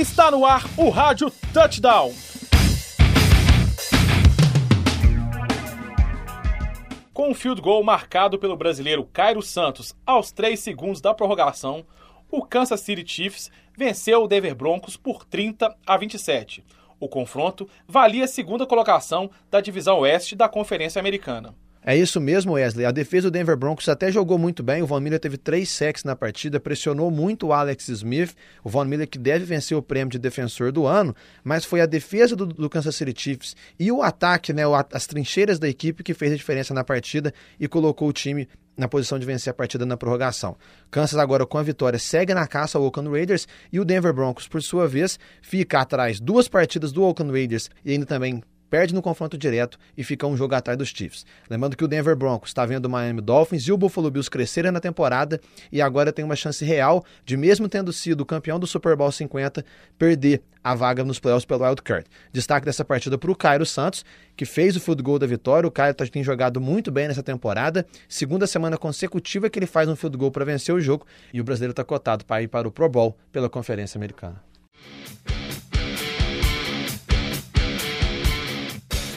Está no ar o Rádio Touchdown. Com um field goal marcado pelo brasileiro Cairo Santos aos 3 segundos da prorrogação, o Kansas City Chiefs venceu o Denver Broncos por 30 a 27. O confronto valia a segunda colocação da divisão oeste da Conferência Americana. É isso mesmo, Wesley. A defesa do Denver Broncos até jogou muito bem. O Von Miller teve três sacks na partida, pressionou muito o Alex Smith. O Von Miller que deve vencer o prêmio de defensor do ano, mas foi a defesa do, do Kansas City Chiefs e o ataque, né, as trincheiras da equipe que fez a diferença na partida e colocou o time na posição de vencer a partida na prorrogação. Kansas agora com a vitória segue na caça ao Oakland Raiders e o Denver Broncos, por sua vez, fica atrás duas partidas do Oakland Raiders e ainda também perde no confronto direto e fica um jogo atrás dos Chiefs. Lembrando que o Denver Broncos está vendo o Miami Dolphins e o Buffalo Bills crescerem na temporada e agora tem uma chance real de, mesmo tendo sido campeão do Super Bowl 50, perder a vaga nos playoffs pelo Wild Card. Destaque dessa partida para o Cairo Santos, que fez o field goal da vitória. O Cairo tá, tem jogado muito bem nessa temporada. Segunda semana consecutiva que ele faz um field goal para vencer o jogo e o brasileiro está cotado para ir para o Pro Bowl pela Conferência Americana.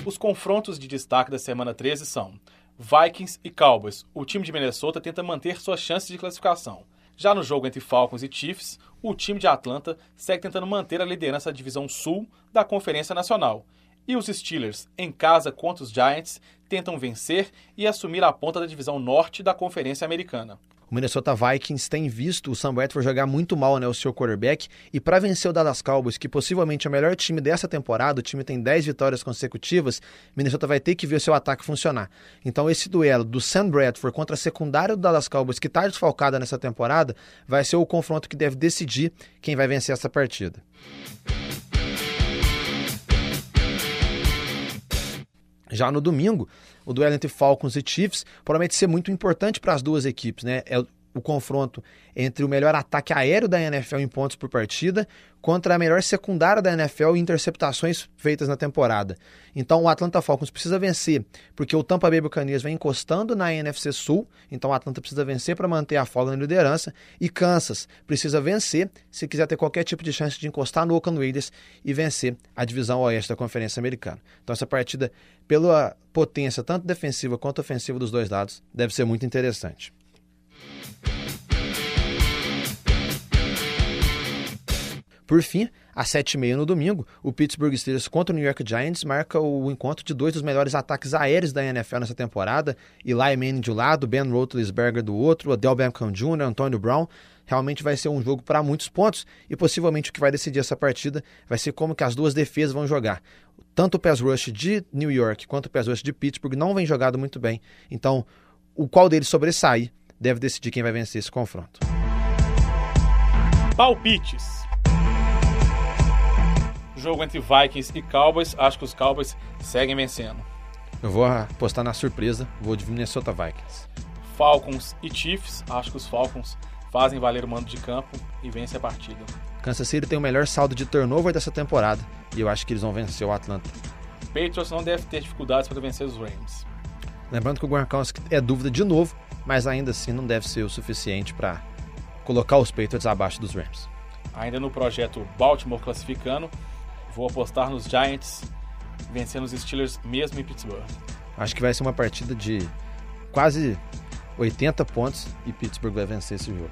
Os confrontos de destaque da semana 13 são Vikings e Cowboys. O time de Minnesota tenta manter suas chances de classificação. Já no jogo entre Falcons e Chiefs, o time de Atlanta segue tentando manter a liderança da divisão sul da Conferência Nacional. E os Steelers, em casa contra os Giants, tentam vencer e assumir a ponta da divisão norte da Conferência Americana. O Minnesota Vikings tem visto o Sam Bradford jogar muito mal, né, o seu quarterback, e para vencer o Dallas Cowboys, que possivelmente é o melhor time dessa temporada, o time tem 10 vitórias consecutivas, Minnesota vai ter que ver o seu ataque funcionar. Então esse duelo do Sam Bradford contra a secundária do Dallas Cowboys, que está desfalcada nessa temporada, vai ser o confronto que deve decidir quem vai vencer essa partida. Já no domingo, o duelo entre Falcons e Chiefs promete ser muito importante para as duas equipes, né? É o confronto entre o melhor ataque aéreo da NFL em pontos por partida contra a melhor secundária da NFL em interceptações feitas na temporada. Então o Atlanta Falcons precisa vencer, porque o Tampa Bay Buccaneers vem encostando na NFC Sul, então o Atlanta precisa vencer para manter a folga na liderança e Kansas precisa vencer se quiser ter qualquer tipo de chance de encostar no Oakland Raiders e vencer a divisão oeste da Conferência Americana. Então essa partida, pela potência tanto defensiva quanto ofensiva dos dois lados, deve ser muito interessante. Por fim, às 7h30 no domingo, o Pittsburgh Steelers contra o New York Giants marca o encontro de dois dos melhores ataques aéreos da NFL nessa temporada. Eli Manning de um lado, Ben Roethlisberger do outro, Odell Beckham Jr., Antonio Brown. Realmente vai ser um jogo para muitos pontos e possivelmente o que vai decidir essa partida vai ser como que as duas defesas vão jogar. Tanto o pass rush de New York quanto o pass rush de Pittsburgh não vem jogado muito bem. Então, o qual deles sobressair deve decidir quem vai vencer esse confronto. Palpites jogo entre Vikings e Cowboys, acho que os Cowboys seguem vencendo. Eu vou apostar na surpresa, vou de Minnesota Vikings. Falcons e Chiefs, acho que os Falcons fazem valer o mando de campo e vencem a partida. Kansas City tem o melhor saldo de turnover dessa temporada e eu acho que eles vão vencer o Atlanta. Patriots não deve ter dificuldades para vencer os Rams. Lembrando que o Gronkowski é dúvida de novo, mas ainda assim não deve ser o suficiente para colocar os Patriots abaixo dos Rams. Ainda no projeto Baltimore classificando, Vou apostar nos Giants vencendo os Steelers mesmo em Pittsburgh. Acho que vai ser uma partida de quase 80 pontos e Pittsburgh vai vencer esse jogo.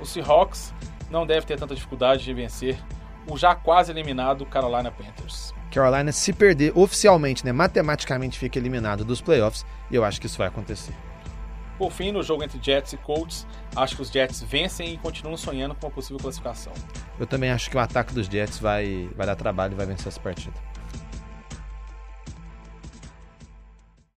O Seahawks não deve ter tanta dificuldade de vencer o já quase eliminado Carolina Panthers. Carolina, se perder oficialmente, né, matematicamente fica eliminado dos playoffs e eu acho que isso vai acontecer. Por fim, no jogo entre Jets e Colts, acho que os Jets vencem e continuam sonhando com uma possível classificação. Eu também acho que o ataque dos Jets vai, vai dar trabalho e vai vencer essa partida.